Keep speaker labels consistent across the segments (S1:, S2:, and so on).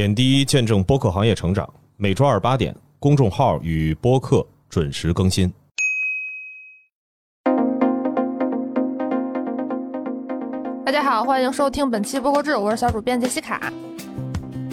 S1: 点滴见证播客行业成长，每周二八点，公众号与播客准时更新。
S2: 大家好，欢迎收听本期播客志，我是小主编杰西卡。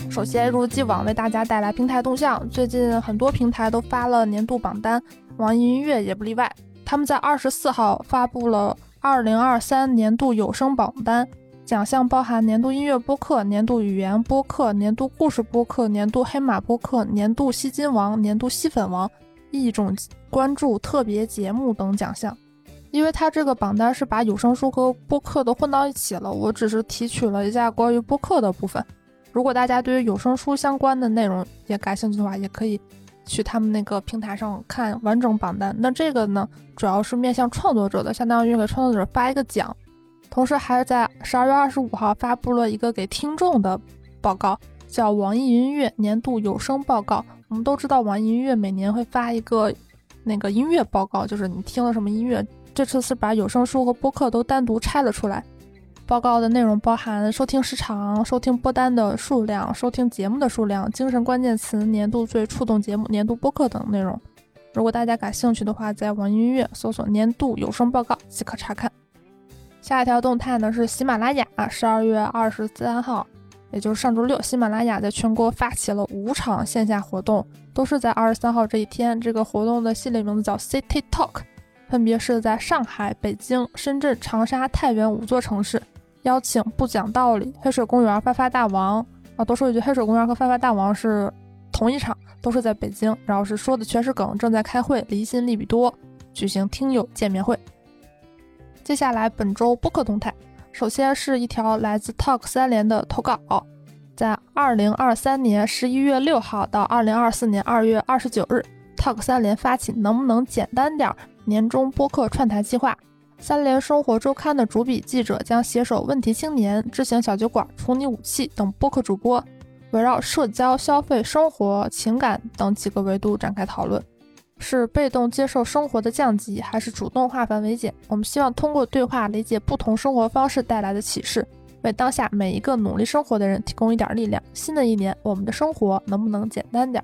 S2: 首先，一如既往为大家带来平台动向。最近很多平台都发了年度榜单，网易音乐也不例外。他们在二十四号发布了二零二三年度有声榜单，奖项包含年度音乐播客、年度语言播客、年度故事播客、年度黑马播客、年度吸金王、年度吸粉王、一种关注特别节目等奖项。因为它这个榜单是把有声书和播客都混到一起了，我只是提取了一下关于播客的部分。如果大家对于有声书相关的内容也感兴趣的话，也可以。去他们那个平台上看完整榜单，那这个呢，主要是面向创作者的，相当于给创作者发一个奖，同时还在十二月二十五号发布了一个给听众的报告，叫网易云音乐年度有声报告。我们都知道，网易音乐每年会发一个那个音乐报告，就是你听了什么音乐。这次是把有声书和播客都单独拆了出来。报告的内容包含收听时长、收听播单的数量、收听节目的数量、精神关键词、年度最触动节目、年度播客等内容。如果大家感兴趣的话，在网易音乐搜索“年度有声报告”即可查看。下一条动态呢是喜马拉雅，十二月二十三号，也就是上周六，喜马拉雅在全国发起了五场线下活动，都是在二十三号这一天。这个活动的系列名字叫 City Talk，分别是在上海、北京、深圳、长沙、太原五座城市。邀请不讲道理、黑水公园、发发大王啊，多说一句，黑水公园和发发大王是同一场，都是在北京，然后是说的全是梗，正在开会，离心利比多举行听友见面会。接下来本周播客动态，首先是一条来自 Talk 三联的投稿，在二零二三年十一月六号到二零二四年二月二十九日，Talk 三联发起能不能简单点年终播客串台计划。三联生活周刊的主笔记者将携手问题青年、知行小酒馆、处女武器等播客主播，围绕社交、消费、生活、情感等几个维度展开讨论：是被动接受生活的降级，还是主动化繁为简？我们希望通过对话理解不同生活方式带来的启示，为当下每一个努力生活的人提供一点力量。新的一年，我们的生活能不能简单点？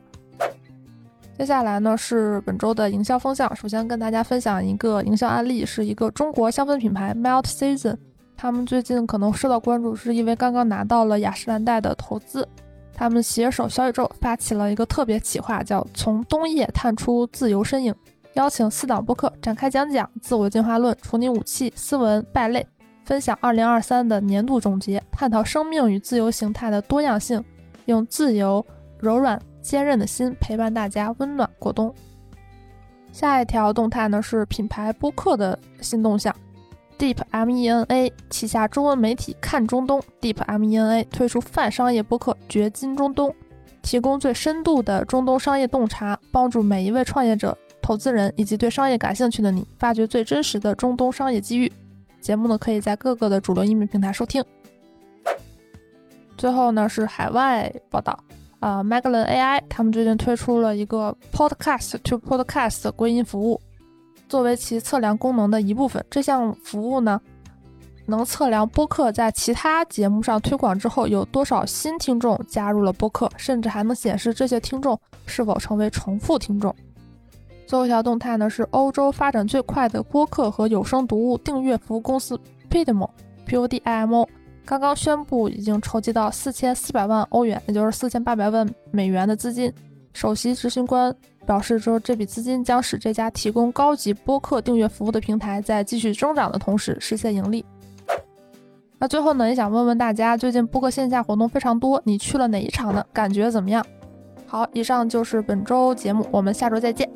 S2: 接下来呢是本周的营销风向。首先跟大家分享一个营销案例，是一个中国香氛品牌 Melt Season。他们最近可能受到关注，是因为刚刚拿到了雅诗兰黛的投资。他们携手小宇宙发起了一个特别企划，叫“从冬夜探出自由身影”，邀请四档播客展开讲讲自我进化论、处理武器、斯文败类，分享2023的年度总结，探讨生命与自由形态的多样性，用自由、柔软。坚韧的心陪伴大家温暖过冬。下一条动态呢是品牌播客的新动向，Deep M E N A 旗下中文媒体看中东，Deep M E N A 推出泛商业播客掘金中东，提供最深度的中东商业洞察，帮助每一位创业者、投资人以及对商业感兴趣的你，发掘最真实的中东商业机遇。节目呢可以在各个的主流音频平台收听。最后呢是海外报道。啊，Magellan AI 他们最近推出了一个 Podcast to Podcast 归音服务，作为其测量功能的一部分。这项服务呢，能测量播客在其他节目上推广之后有多少新听众加入了播客，甚至还能显示这些听众是否成为重复听众。最后一条动态呢，是欧洲发展最快的播客和有声读物订阅服务公司 Podmo（P-O-D-I-M-O）。刚刚宣布已经筹集到四千四百万欧元，也就是四千八百万美元的资金。首席执行官表示说，这笔资金将使这家提供高级播客订阅服务的平台在继续增长的同时实现盈利。那最后呢，也想问问大家，最近播客线下活动非常多，你去了哪一场呢？感觉怎么样？好，以上就是本周节目，我们下周再见。